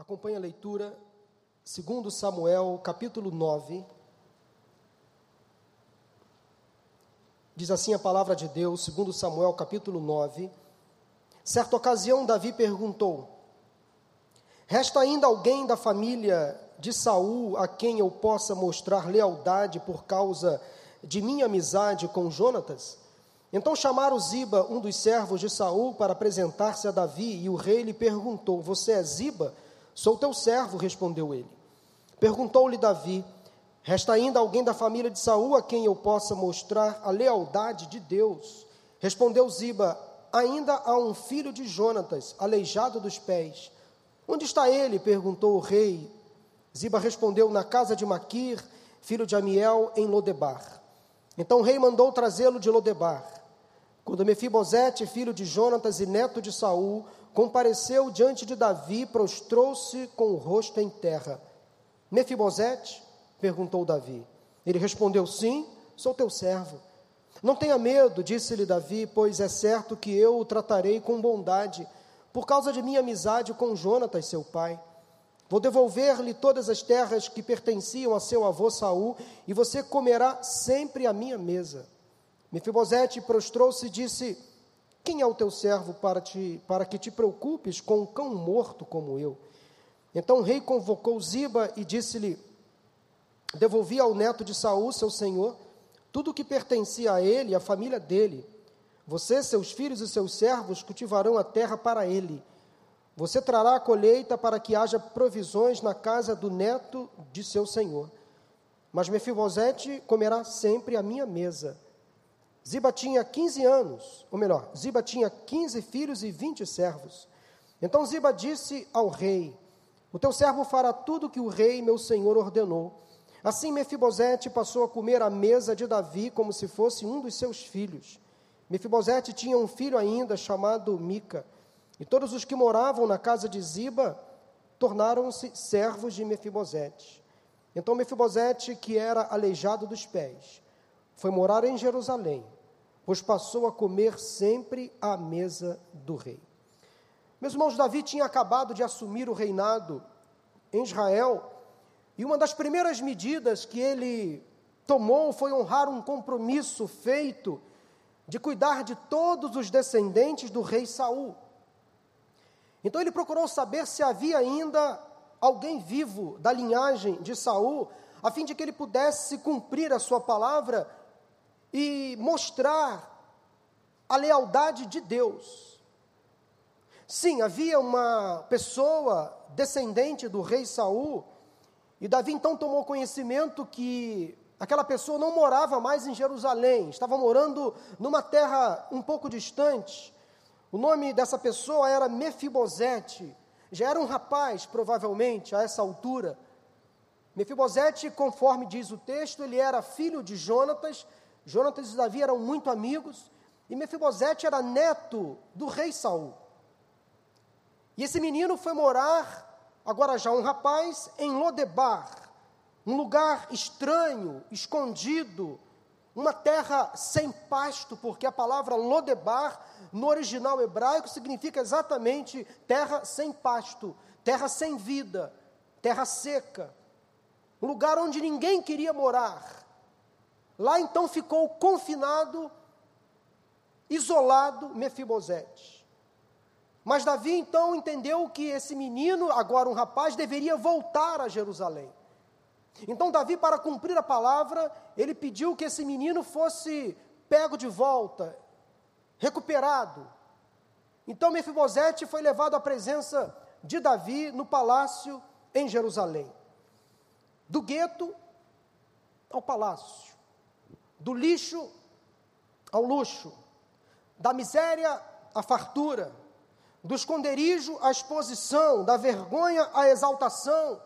Acompanhe a leitura, segundo Samuel, capítulo 9. Diz assim a palavra de Deus, segundo Samuel, capítulo 9. Certa ocasião, Davi perguntou: Resta ainda alguém da família de Saul a quem eu possa mostrar lealdade por causa de minha amizade com Jonatas? Então chamaram Ziba, um dos servos de Saul, para apresentar-se a Davi, e o rei lhe perguntou: Você é Ziba? Sou teu servo, respondeu ele. Perguntou-lhe Davi: Resta ainda alguém da família de Saul a quem eu possa mostrar a lealdade de Deus? Respondeu Ziba: Ainda há um filho de Jonatas, aleijado dos pés. Onde está ele? perguntou o rei. Ziba respondeu: Na casa de Maquir, filho de Amiel, em Lodebar. Então o rei mandou trazê-lo de Lodebar. Quando Mefibosete, filho de Jonatas e neto de Saul, compareceu diante de Davi, prostrou-se com o rosto em terra. Mefibosete? perguntou Davi. Ele respondeu: Sim, sou teu servo. Não tenha medo, disse-lhe Davi, pois é certo que eu o tratarei com bondade, por causa de minha amizade com Jonatas, seu pai. Vou devolver-lhe todas as terras que pertenciam a seu avô Saul, e você comerá sempre à minha mesa. Mefibosete prostrou-se e disse: Quem é o teu servo para, te, para que te preocupes com um cão morto como eu? Então o rei convocou Ziba e disse-lhe: Devolvi ao neto de Saul, seu senhor, tudo o que pertencia a ele e à família dele. Você, seus filhos e seus servos cultivarão a terra para ele. Você trará a colheita para que haja provisões na casa do neto de seu senhor. Mas Mefibosete comerá sempre a minha mesa. Ziba tinha 15 anos, ou melhor, Ziba tinha 15 filhos e 20 servos. Então Ziba disse ao rei: O teu servo fará tudo o que o rei, meu senhor, ordenou. Assim Mefibosete passou a comer à mesa de Davi como se fosse um dos seus filhos. Mefibosete tinha um filho ainda chamado Mica, e todos os que moravam na casa de Ziba tornaram-se servos de Mefibosete. Então Mefibosete, que era aleijado dos pés, foi morar em Jerusalém, pois passou a comer sempre à mesa do rei. Meus irmãos, Davi tinha acabado de assumir o reinado em Israel e uma das primeiras medidas que ele tomou foi honrar um compromisso feito de cuidar de todos os descendentes do rei Saul. Então ele procurou saber se havia ainda alguém vivo da linhagem de Saul, a fim de que ele pudesse cumprir a sua palavra e mostrar a lealdade de Deus. Sim, havia uma pessoa descendente do rei Saul e Davi então tomou conhecimento que aquela pessoa não morava mais em Jerusalém, estava morando numa terra um pouco distante. O nome dessa pessoa era Mefibosete. Já era um rapaz, provavelmente, a essa altura. Mefibosete, conforme diz o texto, ele era filho de Jonatas. Jonatas e Davi eram muito amigos. E Mefibosete era neto do rei Saul. E esse menino foi morar agora já um rapaz em Lodebar, um lugar estranho, escondido, uma terra sem pasto, porque a palavra Lodebar, no original hebraico, significa exatamente terra sem pasto, terra sem vida, terra seca, um lugar onde ninguém queria morar. Lá então ficou confinado, isolado Mefibosete. Mas Davi então entendeu que esse menino, agora um rapaz, deveria voltar a Jerusalém. Então Davi, para cumprir a palavra, ele pediu que esse menino fosse pego de volta, recuperado. Então Mefibosete foi levado à presença de Davi no palácio em Jerusalém. Do gueto ao palácio, do lixo ao luxo, da miséria à fartura, do esconderijo à exposição, da vergonha à exaltação,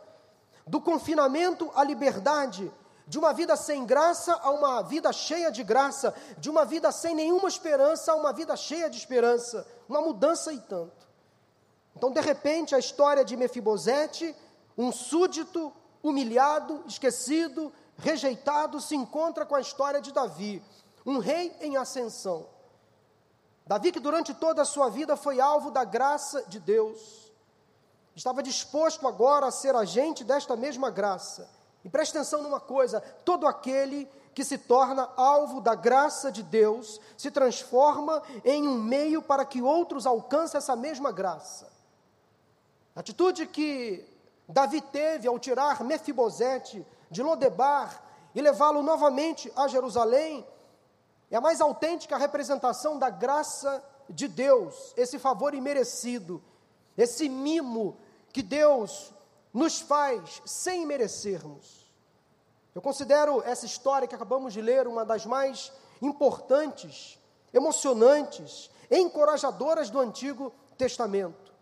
do confinamento à liberdade, de uma vida sem graça a uma vida cheia de graça, de uma vida sem nenhuma esperança a uma vida cheia de esperança, uma mudança e tanto. Então, de repente, a história de Mefibosete, um súdito humilhado, esquecido, rejeitado, se encontra com a história de Davi, um rei em ascensão. Davi, que durante toda a sua vida foi alvo da graça de Deus, estava disposto agora a ser agente desta mesma graça. E preste atenção numa coisa: todo aquele que se torna alvo da graça de Deus se transforma em um meio para que outros alcancem essa mesma graça. A atitude que Davi teve ao tirar Mefibosete de Lodebar e levá-lo novamente a Jerusalém é a mais autêntica representação da graça de Deus, esse favor imerecido, esse mimo que Deus nos faz sem merecermos. Eu considero essa história que acabamos de ler uma das mais importantes, emocionantes, encorajadoras do Antigo Testamento.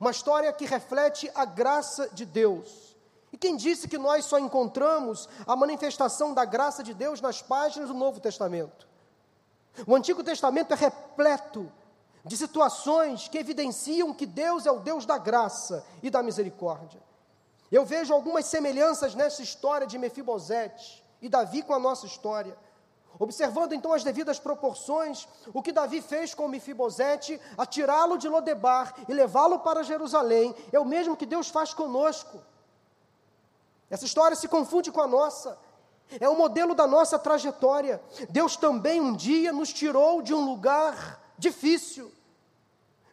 Uma história que reflete a graça de Deus. E quem disse que nós só encontramos a manifestação da graça de Deus nas páginas do Novo Testamento? O Antigo Testamento é repleto de situações que evidenciam que Deus é o Deus da graça e da misericórdia. Eu vejo algumas semelhanças nessa história de Mefibosete e Davi com a nossa história. Observando então as devidas proporções, o que Davi fez com Mefibosete, a tirá-lo de Lodebar e levá-lo para Jerusalém, é o mesmo que Deus faz conosco. Essa história se confunde com a nossa. É o modelo da nossa trajetória. Deus também um dia nos tirou de um lugar difícil,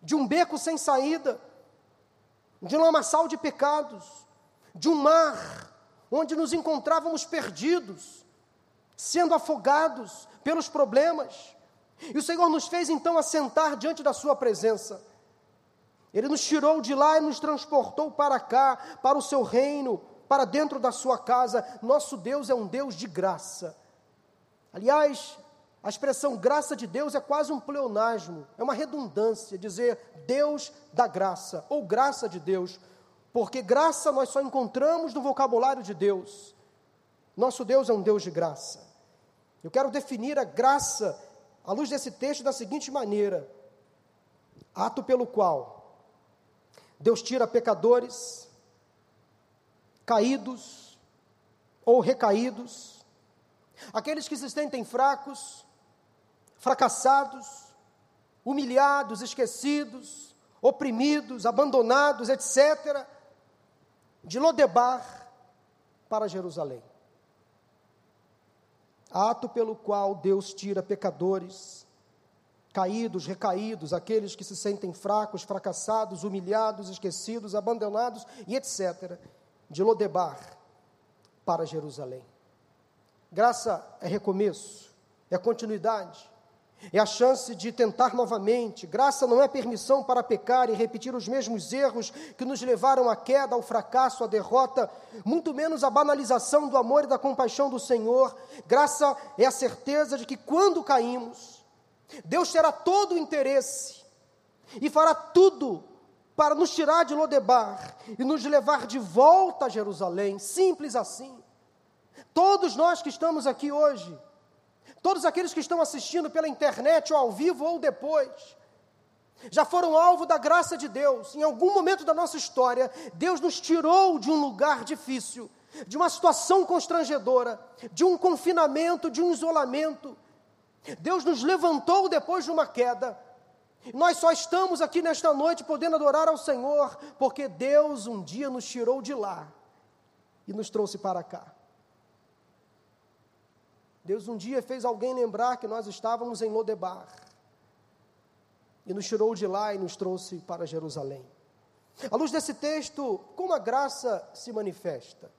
de um beco sem saída, de um lamaçal de pecados, de um mar onde nos encontrávamos perdidos, sendo afogados pelos problemas. E o Senhor nos fez então assentar diante da Sua presença. Ele nos tirou de lá e nos transportou para cá, para o Seu reino, para dentro da Sua casa. Nosso Deus é um Deus de graça. Aliás, a expressão graça de Deus é quase um pleonasmo, é uma redundância dizer Deus da graça ou graça de Deus, porque graça nós só encontramos no vocabulário de Deus. Nosso Deus é um Deus de graça. Eu quero definir a graça à luz desse texto da seguinte maneira: ato pelo qual Deus tira pecadores, caídos ou recaídos, aqueles que se sentem fracos, fracassados, humilhados, esquecidos, oprimidos, abandonados, etc., de Lodebar para Jerusalém. Ato pelo qual Deus tira pecadores, caídos, recaídos, aqueles que se sentem fracos, fracassados, humilhados, esquecidos, abandonados e etc., de Lodebar para Jerusalém. Graça é recomeço, é continuidade, é a chance de tentar novamente. Graça não é permissão para pecar e repetir os mesmos erros que nos levaram à queda, ao fracasso, à derrota, muito menos à banalização do amor e da compaixão do Senhor. Graça é a certeza de que quando caímos, Deus terá todo o interesse e fará tudo para nos tirar de Lodebar e nos levar de volta a Jerusalém, simples assim. Todos nós que estamos aqui hoje, Todos aqueles que estão assistindo pela internet ou ao vivo ou depois, já foram alvo da graça de Deus. Em algum momento da nossa história, Deus nos tirou de um lugar difícil, de uma situação constrangedora, de um confinamento, de um isolamento. Deus nos levantou depois de uma queda. Nós só estamos aqui nesta noite podendo adorar ao Senhor, porque Deus um dia nos tirou de lá e nos trouxe para cá. Deus um dia fez alguém lembrar que nós estávamos em Lodebar e nos tirou de lá e nos trouxe para Jerusalém. À luz desse texto, como a graça se manifesta?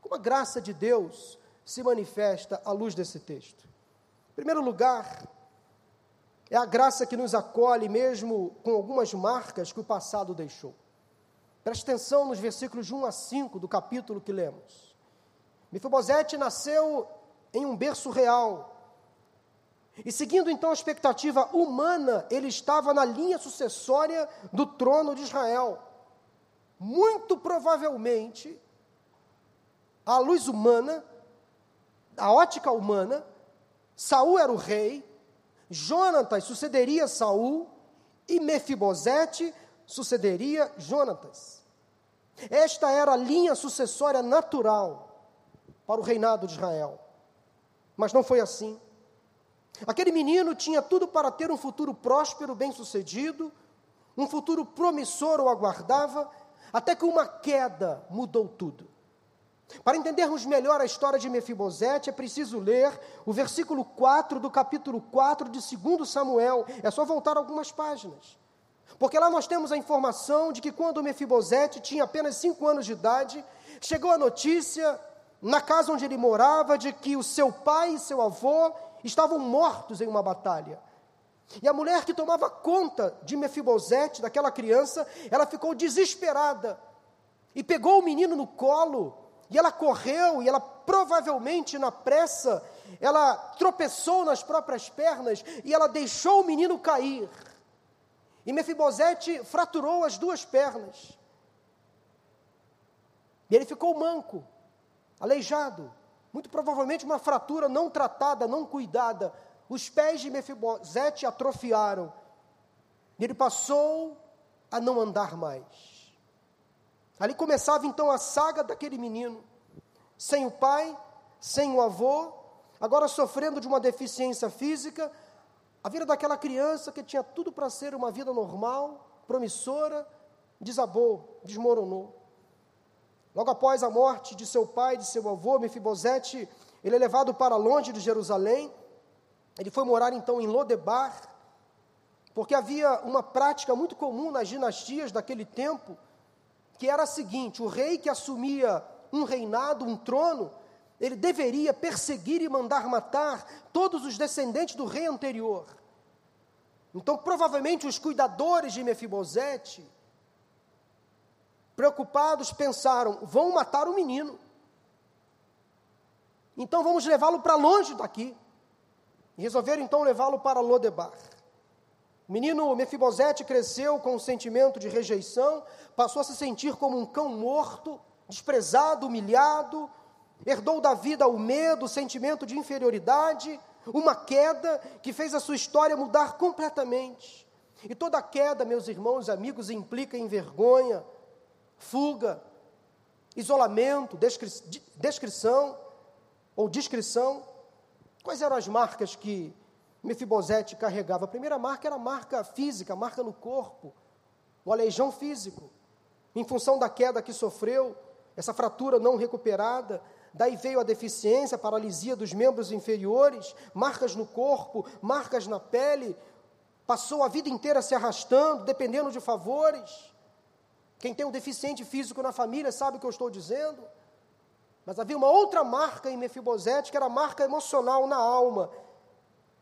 Como a graça de Deus se manifesta à luz desse texto? Em primeiro lugar, é a graça que nos acolhe mesmo com algumas marcas que o passado deixou. Preste atenção nos versículos de 1 a 5 do capítulo que lemos. Mefibosete nasceu em um berço real. E seguindo então a expectativa humana, ele estava na linha sucessória do trono de Israel. Muito provavelmente, à luz humana, a ótica humana, Saul era o rei, Jonatas sucederia Saul e Mefibosete sucederia Jonatas. Esta era a linha sucessória natural para o reinado de Israel. Mas não foi assim. Aquele menino tinha tudo para ter um futuro próspero, bem-sucedido, um futuro promissor o aguardava, até que uma queda mudou tudo. Para entendermos melhor a história de Mefibosete, é preciso ler o versículo 4 do capítulo 4 de 2 Samuel. É só voltar algumas páginas. Porque lá nós temos a informação de que quando Mefibosete tinha apenas cinco anos de idade, chegou a notícia na casa onde ele morava de que o seu pai e seu avô estavam mortos em uma batalha. E a mulher que tomava conta de Mefibosete, daquela criança, ela ficou desesperada e pegou o menino no colo, e ela correu, e ela provavelmente na pressa, ela tropeçou nas próprias pernas e ela deixou o menino cair. E Mefibosete fraturou as duas pernas. E ele ficou manco, aleijado, muito provavelmente uma fratura não tratada, não cuidada, os pés de Mefibosete atrofiaram. E ele passou a não andar mais. Ali começava então a saga daquele menino, sem o pai, sem o avô, agora sofrendo de uma deficiência física, a vida daquela criança que tinha tudo para ser uma vida normal, promissora, desabou, desmoronou. Logo após a morte de seu pai, de seu avô, Mefibosete, ele é levado para longe de Jerusalém, ele foi morar então em Lodebar, porque havia uma prática muito comum nas dinastias daquele tempo, que era a seguinte: o rei que assumia um reinado, um trono, ele deveria perseguir e mandar matar todos os descendentes do rei anterior. Então, provavelmente, os cuidadores de Mefibosete, preocupados, pensaram: vão matar o menino. Então, vamos levá-lo para longe daqui. E resolveram então levá-lo para Lodebar. O menino Mefibosete cresceu com um sentimento de rejeição, passou a se sentir como um cão morto, desprezado, humilhado, herdou da vida o medo, o sentimento de inferioridade, uma queda que fez a sua história mudar completamente. E toda queda, meus irmãos e amigos, implica em vergonha, fuga, isolamento, descri descrição ou descrição. Quais eram as marcas que Mefibosete carregava? A primeira marca era a marca física, a marca no corpo, o aleijão físico. Em função da queda que sofreu, essa fratura não recuperada, daí veio a deficiência, a paralisia dos membros inferiores, marcas no corpo, marcas na pele, passou a vida inteira se arrastando, dependendo de favores. Quem tem um deficiente físico na família sabe o que eu estou dizendo. Mas havia uma outra marca em Mefibosete, que era a marca emocional na alma.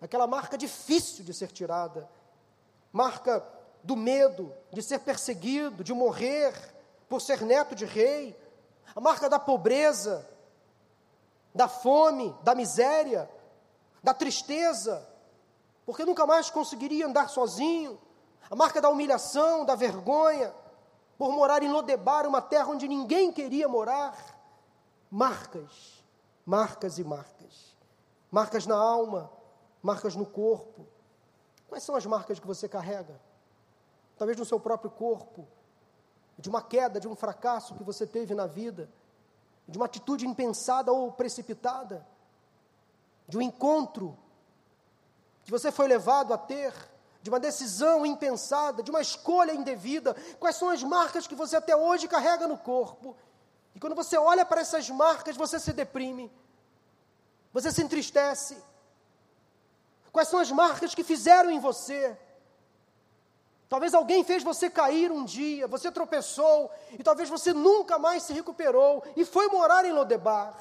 Aquela marca difícil de ser tirada. Marca do medo de ser perseguido, de morrer por ser neto de rei. A marca da pobreza, da fome, da miséria, da tristeza, porque nunca mais conseguiria andar sozinho. A marca da humilhação, da vergonha, por morar em Lodebar, uma terra onde ninguém queria morar marcas, marcas e marcas. Marcas na alma, marcas no corpo. Quais são as marcas que você carrega? Talvez no seu próprio corpo, de uma queda, de um fracasso que você teve na vida, de uma atitude impensada ou precipitada, de um encontro que você foi levado a ter, de uma decisão impensada, de uma escolha indevida. Quais são as marcas que você até hoje carrega no corpo e quando você olha para essas marcas, você se deprime, você se entristece. Quais são as marcas que fizeram em você? Talvez alguém fez você cair um dia, você tropeçou, e talvez você nunca mais se recuperou e foi morar em Lodebar.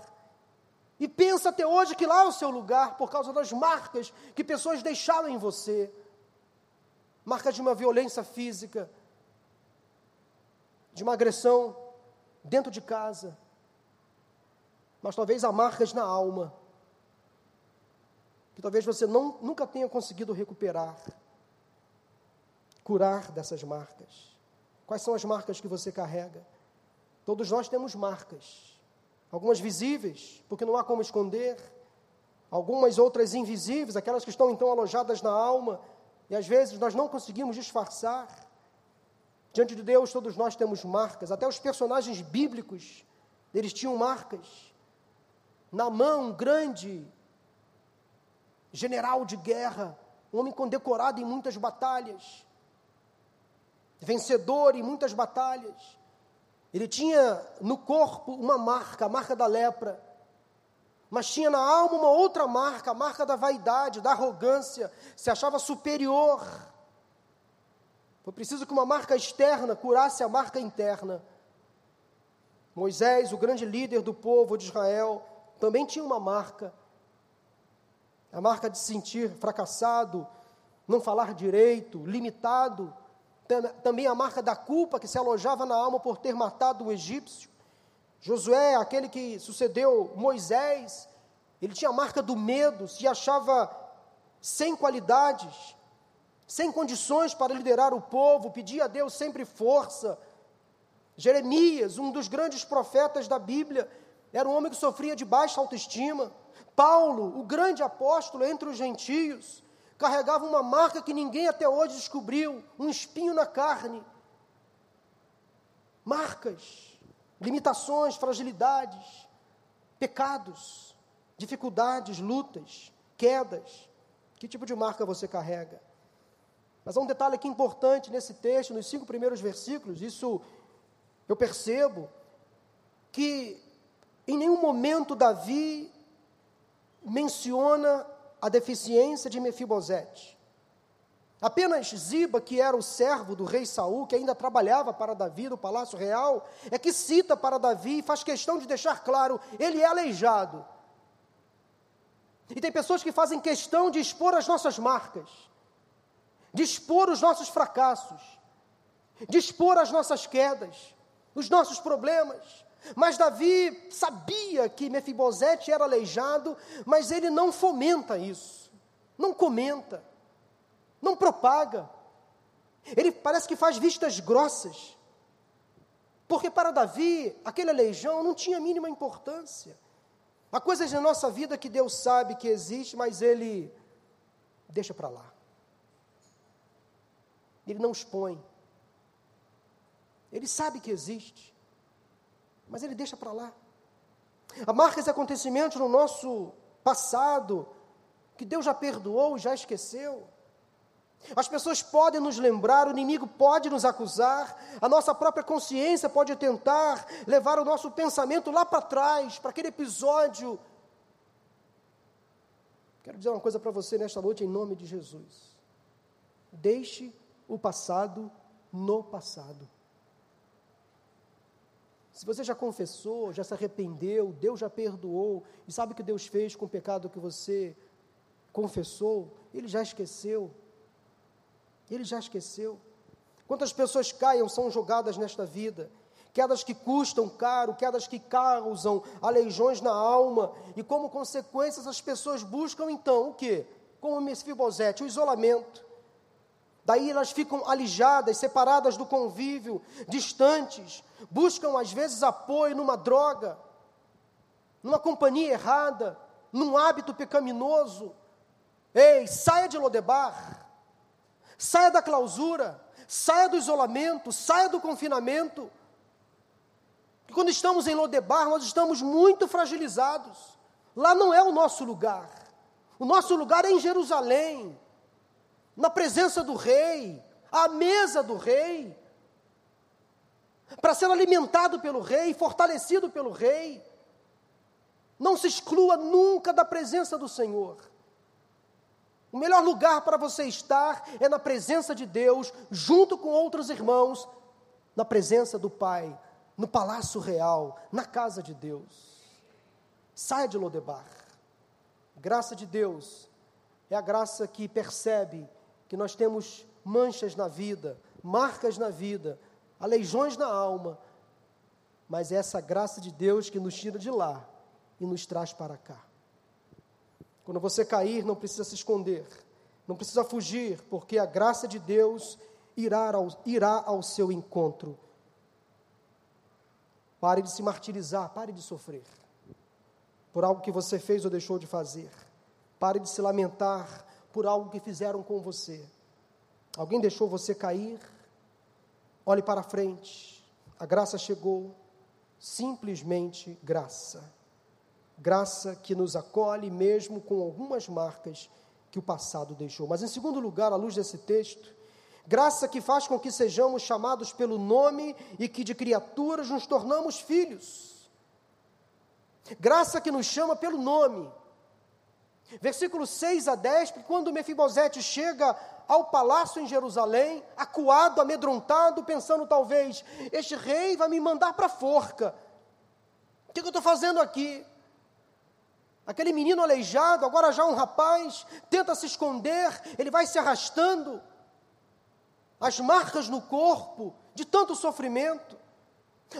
E pensa até hoje que lá é o seu lugar por causa das marcas que pessoas deixaram em você marcas de uma violência física, de uma agressão dentro de casa, mas talvez há marcas na alma, que talvez você não, nunca tenha conseguido recuperar, curar dessas marcas. Quais são as marcas que você carrega? Todos nós temos marcas, algumas visíveis, porque não há como esconder, algumas outras invisíveis, aquelas que estão então alojadas na alma, e às vezes nós não conseguimos disfarçar. Diante de Deus, todos nós temos marcas, até os personagens bíblicos, eles tinham marcas. Namã, um grande general de guerra, um homem condecorado em muitas batalhas. vencedor em muitas batalhas. Ele tinha no corpo uma marca, a marca da lepra, mas tinha na alma uma outra marca, a marca da vaidade, da arrogância, se achava superior. Foi preciso que uma marca externa curasse a marca interna. Moisés, o grande líder do povo de Israel, também tinha uma marca, a marca de se sentir fracassado, não falar direito, limitado, também a marca da culpa que se alojava na alma por ter matado o egípcio. Josué, aquele que sucedeu Moisés, ele tinha a marca do medo, se achava sem qualidades, sem condições para liderar o povo, pedia a Deus sempre força. Jeremias, um dos grandes profetas da Bíblia, era um homem que sofria de baixa autoestima. Paulo, o grande apóstolo entre os gentios, carregava uma marca que ninguém até hoje descobriu, um espinho na carne. Marcas, limitações, fragilidades, pecados, dificuldades, lutas, quedas. Que tipo de marca você carrega? Mas há um detalhe aqui importante nesse texto, nos cinco primeiros versículos, isso eu percebo, que em nenhum momento Davi menciona a deficiência de Mefibosete. Apenas Ziba, que era o servo do rei Saul, que ainda trabalhava para Davi no palácio real, é que cita para Davi e faz questão de deixar claro: ele é aleijado. E tem pessoas que fazem questão de expor as nossas marcas, de expor os nossos fracassos, de expor as nossas quedas, os nossos problemas. Mas Davi sabia que Mefibosete era aleijado, mas ele não fomenta isso, não comenta, não propaga. Ele parece que faz vistas grossas. Porque para Davi, aquele aleijão não tinha a mínima importância. Há coisas na nossa vida que Deus sabe que existe, mas ele deixa para lá. Ele não expõe. Ele sabe que existe mas ele deixa para lá. Há marcas e acontecimentos no nosso passado que Deus já perdoou, já esqueceu. As pessoas podem nos lembrar, o inimigo pode nos acusar, a nossa própria consciência pode tentar levar o nosso pensamento lá para trás, para aquele episódio. Quero dizer uma coisa para você nesta noite, em nome de Jesus. Deixe o passado no passado. Se você já confessou, já se arrependeu, Deus já perdoou, e sabe o que Deus fez com o pecado que você confessou, Ele já esqueceu. Ele já esqueceu. Quantas pessoas caiam, são jogadas nesta vida, quedas que custam caro, quedas que causam aleijões na alma, e como consequência essas pessoas buscam então o que? Como Mesfibosete, o isolamento. Daí elas ficam alijadas, separadas do convívio, distantes, buscam às vezes apoio numa droga, numa companhia errada, num hábito pecaminoso. Ei, saia de Lodebar, saia da clausura, saia do isolamento, saia do confinamento. quando estamos em Lodebar, nós estamos muito fragilizados. Lá não é o nosso lugar. O nosso lugar é em Jerusalém, na presença do rei, à mesa do rei para ser alimentado pelo rei, fortalecido pelo rei. Não se exclua nunca da presença do Senhor. O melhor lugar para você estar é na presença de Deus, junto com outros irmãos, na presença do Pai, no palácio real, na casa de Deus. Saia de Lodebar. Graça de Deus é a graça que percebe que nós temos manchas na vida, marcas na vida, aleijões na alma, mas é essa graça de Deus que nos tira de lá e nos traz para cá. Quando você cair, não precisa se esconder, não precisa fugir, porque a graça de Deus irá ao, irá ao seu encontro. Pare de se martirizar, pare de sofrer por algo que você fez ou deixou de fazer. Pare de se lamentar por algo que fizeram com você. Alguém deixou você cair, Olhe para frente. A graça chegou, simplesmente graça. Graça que nos acolhe mesmo com algumas marcas que o passado deixou. Mas, em segundo lugar, à luz desse texto, Graça que faz com que sejamos chamados pelo nome e que de criaturas nos tornamos filhos. Graça que nos chama pelo nome. Versículos 6 a 10, porque quando Mefibosete chega ao palácio em Jerusalém, acuado, amedrontado, pensando talvez, este rei vai me mandar para a forca. O que, que eu estou fazendo aqui? Aquele menino aleijado, agora já um rapaz, tenta se esconder, ele vai se arrastando, as marcas no corpo de tanto sofrimento.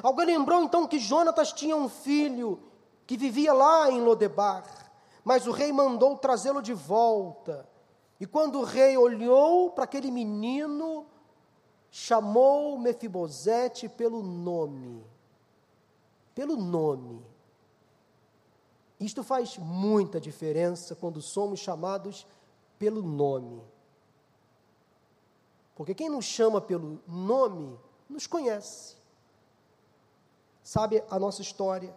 Alguém lembrou então que Jonatas tinha um filho que vivia lá em Lodebar, mas o rei mandou trazê-lo de volta. E quando o rei olhou para aquele menino, chamou Mefibosete pelo nome. Pelo nome. Isto faz muita diferença quando somos chamados pelo nome. Porque quem nos chama pelo nome nos conhece, sabe a nossa história.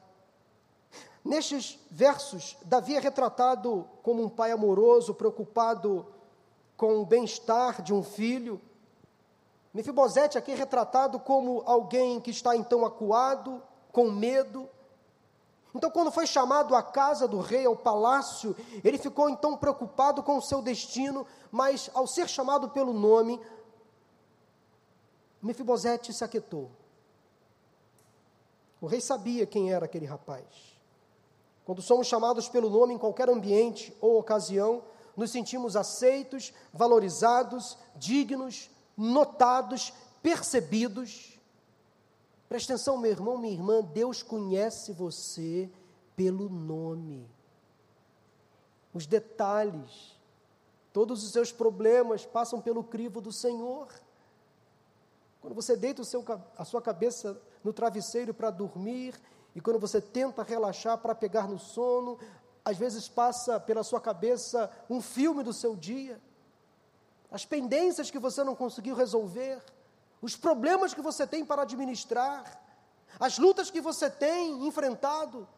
Nestes versos, Davi é retratado como um pai amoroso, preocupado com o bem-estar de um filho. Mefibosete aqui é retratado como alguém que está então acuado, com medo, então, quando foi chamado à casa do rei, ao palácio, ele ficou então preocupado com o seu destino, mas ao ser chamado pelo nome, Mefibosete se aquietou. O rei sabia quem era aquele rapaz. Quando somos chamados pelo nome em qualquer ambiente ou ocasião, nos sentimos aceitos, valorizados, dignos, notados, percebidos. Preste atenção, meu irmão, minha irmã, Deus conhece você pelo nome. Os detalhes, todos os seus problemas passam pelo crivo do Senhor. Quando você deita seu, a sua cabeça no travesseiro para dormir, e quando você tenta relaxar para pegar no sono, às vezes passa pela sua cabeça um filme do seu dia, as pendências que você não conseguiu resolver, os problemas que você tem para administrar, as lutas que você tem enfrentado,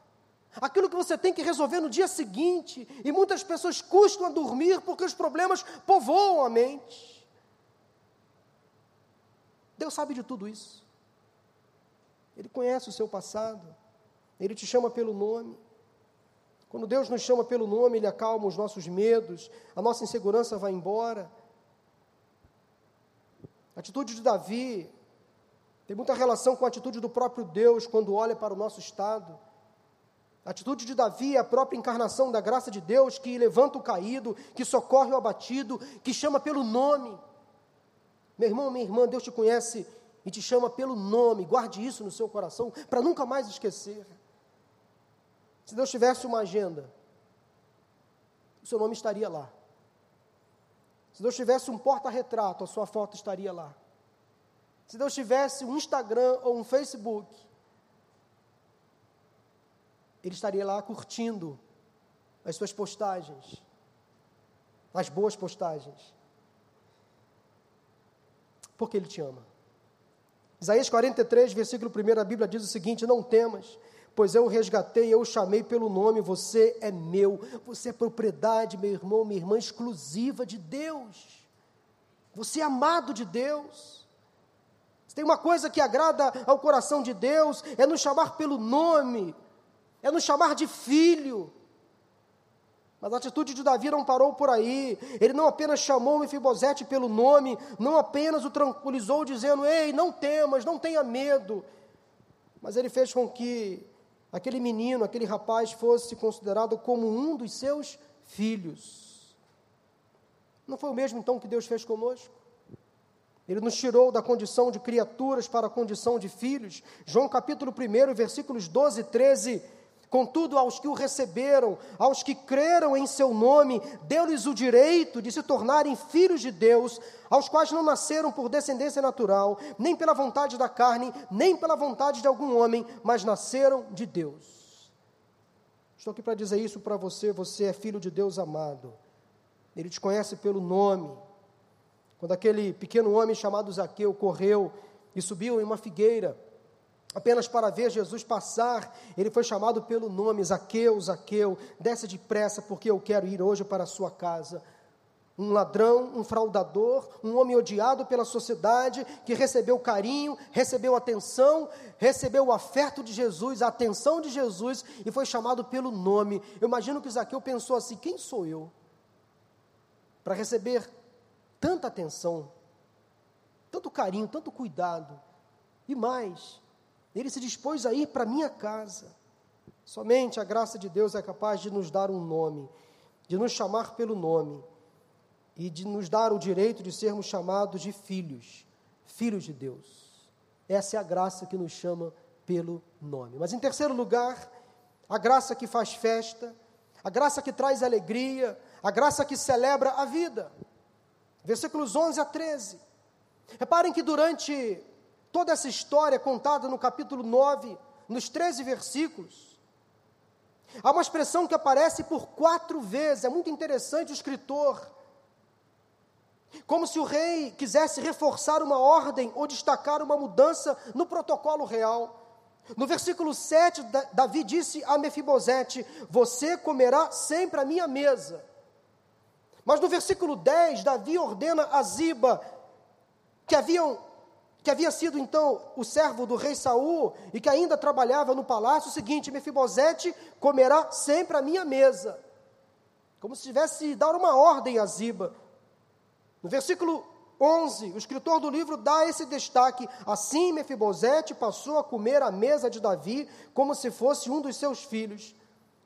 aquilo que você tem que resolver no dia seguinte, e muitas pessoas custam a dormir porque os problemas povoam a mente. Deus sabe de tudo isso. Ele conhece o seu passado, ele te chama pelo nome. Quando Deus nos chama pelo nome, Ele acalma os nossos medos, a nossa insegurança vai embora. A atitude de Davi tem muita relação com a atitude do próprio Deus quando olha para o nosso estado. A atitude de Davi é a própria encarnação da graça de Deus que levanta o caído, que socorre o abatido, que chama pelo nome. Meu irmão, minha irmã, Deus te conhece e te chama pelo nome. Guarde isso no seu coração para nunca mais esquecer. Se Deus tivesse uma agenda, o seu nome estaria lá. Se Deus tivesse um porta-retrato, a sua foto estaria lá. Se Deus tivesse um Instagram ou um Facebook, Ele estaria lá curtindo as suas postagens, as boas postagens. Porque Ele te ama. Isaías 43, versículo 1, a Bíblia diz o seguinte: Não temas, pois eu o resgatei, eu o chamei pelo nome, você é meu, você é propriedade, meu irmão, minha irmã, exclusiva de Deus. Você é amado de Deus. Se tem uma coisa que agrada ao coração de Deus, é nos chamar pelo nome, é nos chamar de filho. Mas a atitude de Davi não parou por aí. Ele não apenas chamou Mefibosete pelo nome, não apenas o tranquilizou dizendo: "Ei, não temas, não tenha medo". Mas ele fez com que aquele menino, aquele rapaz fosse considerado como um dos seus filhos. Não foi o mesmo então que Deus fez conosco? Ele nos tirou da condição de criaturas para a condição de filhos. João capítulo 1, versículos 12 e 13 Contudo, aos que o receberam, aos que creram em seu nome, deu-lhes o direito de se tornarem filhos de Deus, aos quais não nasceram por descendência natural, nem pela vontade da carne, nem pela vontade de algum homem, mas nasceram de Deus. Estou aqui para dizer isso para você: você é filho de Deus amado, ele te conhece pelo nome. Quando aquele pequeno homem chamado Zaqueu correu e subiu em uma figueira, apenas para ver Jesus passar, ele foi chamado pelo nome Zaqueu, Zaqueu, desce depressa porque eu quero ir hoje para a sua casa. um ladrão, um fraudador, um homem odiado pela sociedade, que recebeu carinho, recebeu atenção, recebeu o afeto de Jesus, a atenção de Jesus e foi chamado pelo nome. Eu imagino que Zaqueu pensou assim: quem sou eu para receber tanta atenção, tanto carinho, tanto cuidado? E mais, ele se dispôs a ir para minha casa. Somente a graça de Deus é capaz de nos dar um nome, de nos chamar pelo nome e de nos dar o direito de sermos chamados de filhos, filhos de Deus. Essa é a graça que nos chama pelo nome. Mas em terceiro lugar, a graça que faz festa, a graça que traz alegria, a graça que celebra a vida. Versículos 11 a 13. Reparem que durante toda essa história contada no capítulo 9, nos 13 versículos, há uma expressão que aparece por quatro vezes. É muito interessante o escritor como se o rei quisesse reforçar uma ordem ou destacar uma mudança no protocolo real. No versículo 7, Davi disse a Mefibosete: Você comerá sempre à minha mesa. Mas no versículo 10, Davi ordena a Ziba, que, haviam, que havia sido então o servo do rei Saul e que ainda trabalhava no palácio, o seguinte: Mefibosete comerá sempre à minha mesa. Como se tivesse dar uma ordem a Ziba. No versículo 11, o escritor do livro dá esse destaque: Assim Mefibosete passou a comer à mesa de Davi como se fosse um dos seus filhos.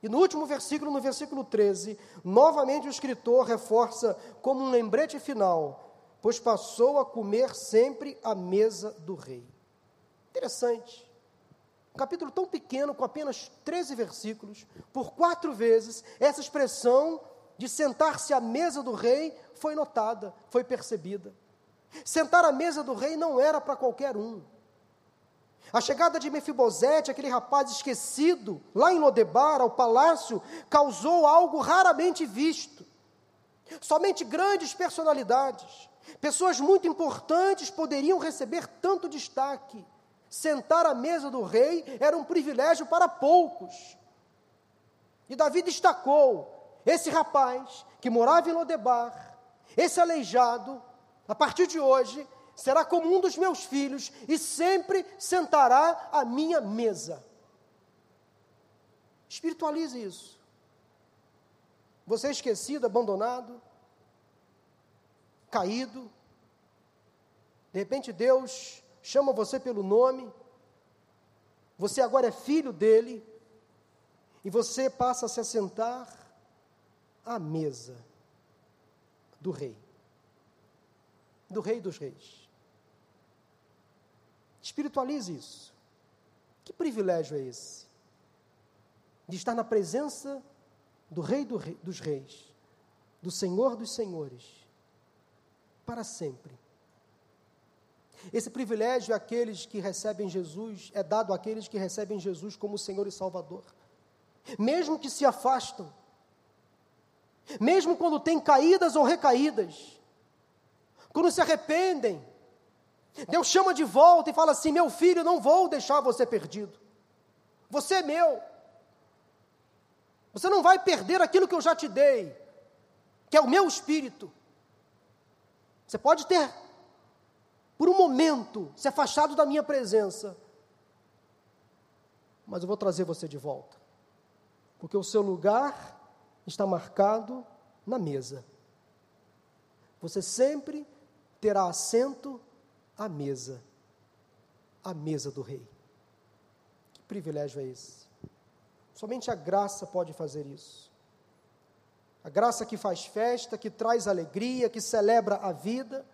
E no último versículo, no versículo 13, novamente o escritor reforça como um lembrete final, pois passou a comer sempre à mesa do rei. Interessante. Um capítulo tão pequeno, com apenas 13 versículos, por quatro vezes, essa expressão de sentar-se à mesa do rei foi notada, foi percebida. Sentar à mesa do rei não era para qualquer um. A chegada de Mefibosete, aquele rapaz esquecido, lá em Lodebar, ao palácio, causou algo raramente visto. Somente grandes personalidades, pessoas muito importantes poderiam receber tanto destaque. Sentar à mesa do rei era um privilégio para poucos. E Davi destacou esse rapaz que morava em Lodebar, esse aleijado, a partir de hoje, será como um dos meus filhos e sempre sentará à minha mesa. Espiritualize isso. Você é esquecido, abandonado, caído. De repente Deus chama você pelo nome. Você agora é filho dele. E você passa a se assentar à mesa do rei. Do rei dos reis. Espiritualize isso. Que privilégio é esse? De estar na presença do rei, do rei dos reis, do Senhor dos senhores, para sempre. Esse privilégio é aqueles que recebem Jesus, é dado àqueles que recebem Jesus como Senhor e Salvador. Mesmo que se afastam, mesmo quando tem caídas ou recaídas, quando se arrependem, Deus chama de volta e fala assim: Meu filho, não vou deixar você perdido, você é meu, você não vai perder aquilo que eu já te dei, que é o meu espírito. Você pode ter, por um momento, se afastado da minha presença, mas eu vou trazer você de volta, porque o seu lugar está marcado na mesa. Você sempre terá assento à mesa, à mesa do rei. Que privilégio é esse? Somente a graça pode fazer isso. A graça que faz festa, que traz alegria, que celebra a vida.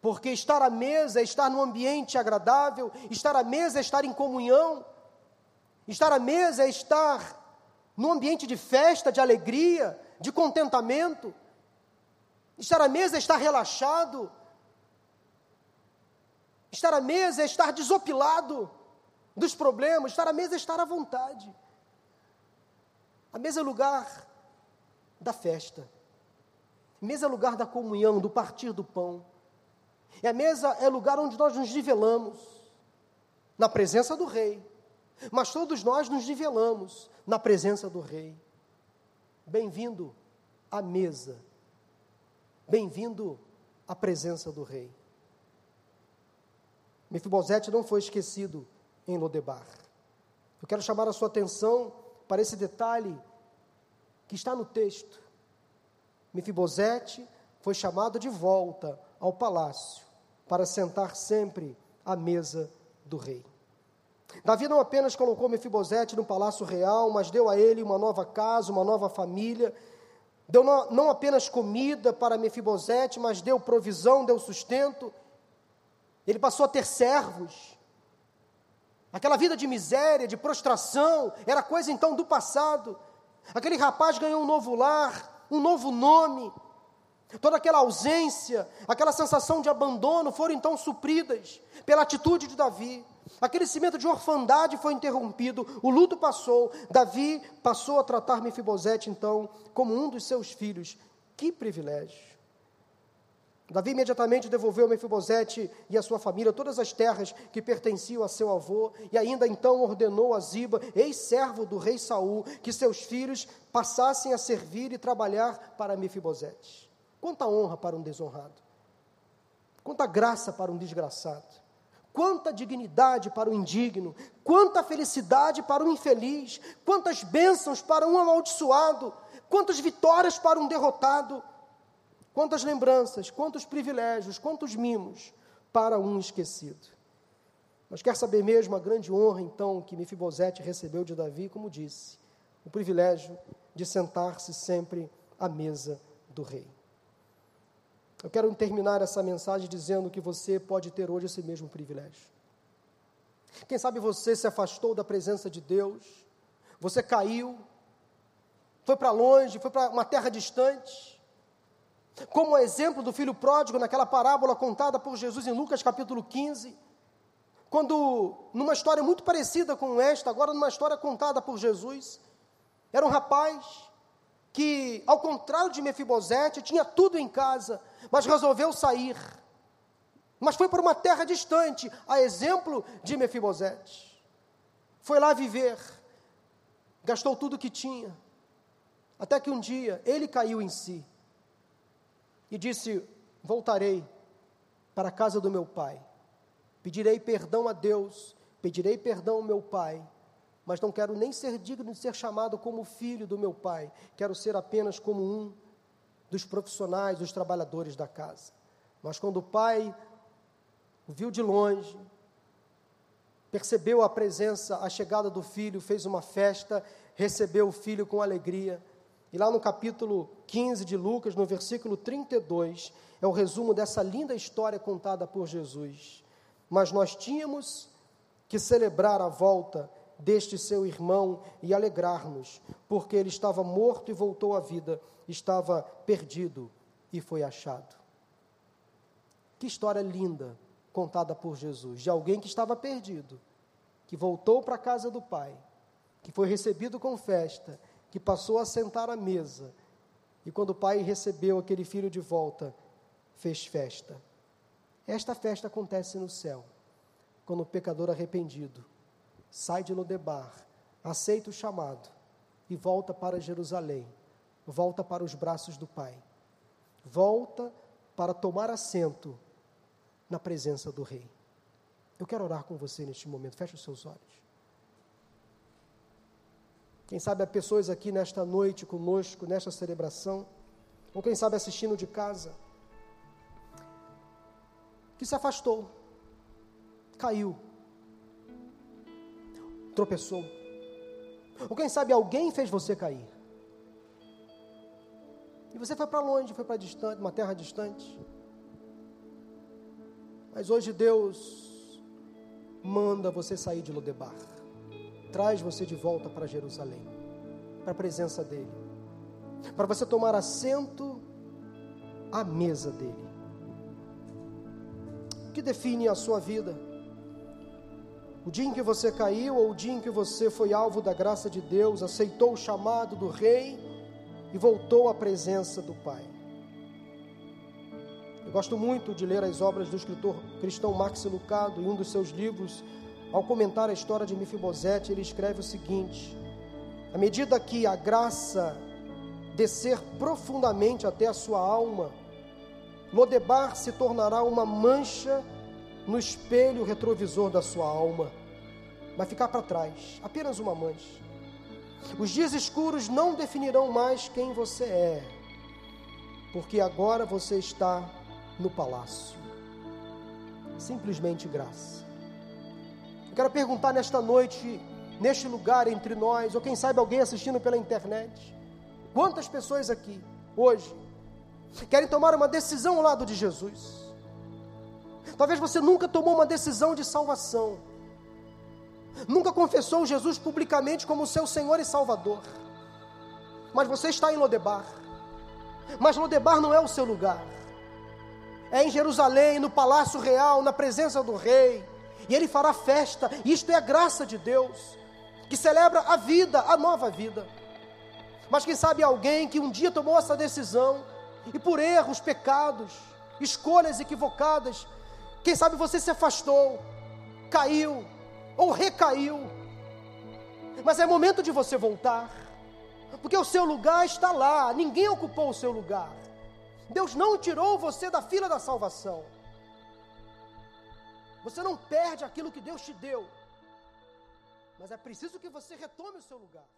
Porque estar à mesa é estar num ambiente agradável, estar à mesa é estar em comunhão, estar à mesa é estar num ambiente de festa, de alegria, de contentamento. Estar à mesa é estar relaxado. Estar à mesa é estar desopilado dos problemas. Estar à mesa é estar à vontade. A mesa é lugar da festa. Mesa é lugar da comunhão, do partir do pão. E a mesa é lugar onde nós nos nivelamos na presença do rei. Mas todos nós nos nivelamos na presença do Rei. Bem-vindo à mesa bem-vindo à presença do rei. Mefibosete não foi esquecido em Lodebar. Eu quero chamar a sua atenção para esse detalhe que está no texto. Mefibosete foi chamado de volta ao palácio para sentar sempre à mesa do rei. Davi não apenas colocou Mefibosete no palácio real, mas deu a ele uma nova casa, uma nova família. Deu não apenas comida para Mefibosete, mas deu provisão, deu sustento. Ele passou a ter servos. Aquela vida de miséria, de prostração, era coisa então do passado. Aquele rapaz ganhou um novo lar, um novo nome. Toda aquela ausência, aquela sensação de abandono foram então supridas pela atitude de Davi. Aquele cimento de orfandade foi interrompido, o luto passou. Davi passou a tratar Mefibosete então como um dos seus filhos. Que privilégio! Davi imediatamente devolveu a Mefibosete e a sua família todas as terras que pertenciam a seu avô, e ainda então ordenou a Ziba, ex-servo do rei Saul, que seus filhos passassem a servir e trabalhar para Mefibosete. Quanta honra para um desonrado. Quanta graça para um desgraçado. Quanta dignidade para o indigno, quanta felicidade para o infeliz, quantas bênçãos para um amaldiçoado, quantas vitórias para um derrotado, quantas lembranças, quantos privilégios, quantos mimos para um esquecido. Mas quer saber mesmo a grande honra, então, que Mefibosete recebeu de Davi, como disse, o privilégio de sentar-se sempre à mesa do rei. Eu quero terminar essa mensagem dizendo que você pode ter hoje esse mesmo privilégio. Quem sabe você se afastou da presença de Deus, você caiu, foi para longe, foi para uma terra distante. Como o exemplo do filho pródigo naquela parábola contada por Jesus em Lucas capítulo 15, quando, numa história muito parecida com esta, agora numa história contada por Jesus, era um rapaz que, ao contrário de Mefibosete, tinha tudo em casa, mas resolveu sair. Mas foi para uma terra distante, a exemplo de Mefibosete. Foi lá viver, gastou tudo que tinha, até que um dia ele caiu em si e disse: Voltarei para a casa do meu pai, pedirei perdão a Deus, pedirei perdão ao meu pai mas não quero nem ser digno de ser chamado como filho do meu pai, quero ser apenas como um dos profissionais, dos trabalhadores da casa. Mas quando o pai o viu de longe, percebeu a presença, a chegada do filho, fez uma festa, recebeu o filho com alegria. E lá no capítulo 15 de Lucas, no versículo 32, é o resumo dessa linda história contada por Jesus. Mas nós tínhamos que celebrar a volta deste seu irmão e alegrar-nos, porque ele estava morto e voltou à vida, estava perdido e foi achado. Que história linda contada por Jesus, de alguém que estava perdido, que voltou para a casa do Pai, que foi recebido com festa, que passou a sentar à mesa, e quando o pai recebeu aquele filho de volta, fez festa. Esta festa acontece no céu, quando o pecador arrependido sai de Lodebar, aceita o chamado e volta para Jerusalém, volta para os braços do Pai, volta para tomar assento na presença do Rei. Eu quero orar com você neste momento, feche os seus olhos. Quem sabe há pessoas aqui nesta noite conosco, nesta celebração, ou quem sabe assistindo de casa, que se afastou, caiu, tropeçou. Ou quem sabe alguém fez você cair. E você foi para longe, foi para distante, uma terra distante. Mas hoje Deus manda você sair de Lodebar. Traz você de volta para Jerusalém, para a presença dele. Para você tomar assento à mesa dele. O que define a sua vida? O dia em que você caiu ou o dia em que você foi alvo da graça de Deus, aceitou o chamado do Rei e voltou à presença do Pai. Eu gosto muito de ler as obras do escritor cristão Max Lucado, em um dos seus livros, ao comentar a história de Mefibosete, ele escreve o seguinte: À medida que a graça descer profundamente até a sua alma, Lodebar se tornará uma mancha no espelho retrovisor da sua alma. Vai ficar para trás, apenas uma mancha. Os dias escuros não definirão mais quem você é, porque agora você está no palácio. Simplesmente graça. Eu quero perguntar nesta noite, neste lugar entre nós, ou quem sabe alguém assistindo pela internet, quantas pessoas aqui, hoje, querem tomar uma decisão ao lado de Jesus? Talvez você nunca tomou uma decisão de salvação. Nunca confessou Jesus publicamente como seu Senhor e Salvador, mas você está em Lodebar, mas Lodebar não é o seu lugar, é em Jerusalém, no palácio real, na presença do rei, e ele fará festa, isto é a graça de Deus, que celebra a vida, a nova vida. Mas quem sabe alguém que um dia tomou essa decisão, e por erros, pecados, escolhas equivocadas, quem sabe você se afastou, caiu, ou recaiu. Mas é momento de você voltar, porque o seu lugar está lá, ninguém ocupou o seu lugar. Deus não tirou você da fila da salvação. Você não perde aquilo que Deus te deu, mas é preciso que você retome o seu lugar.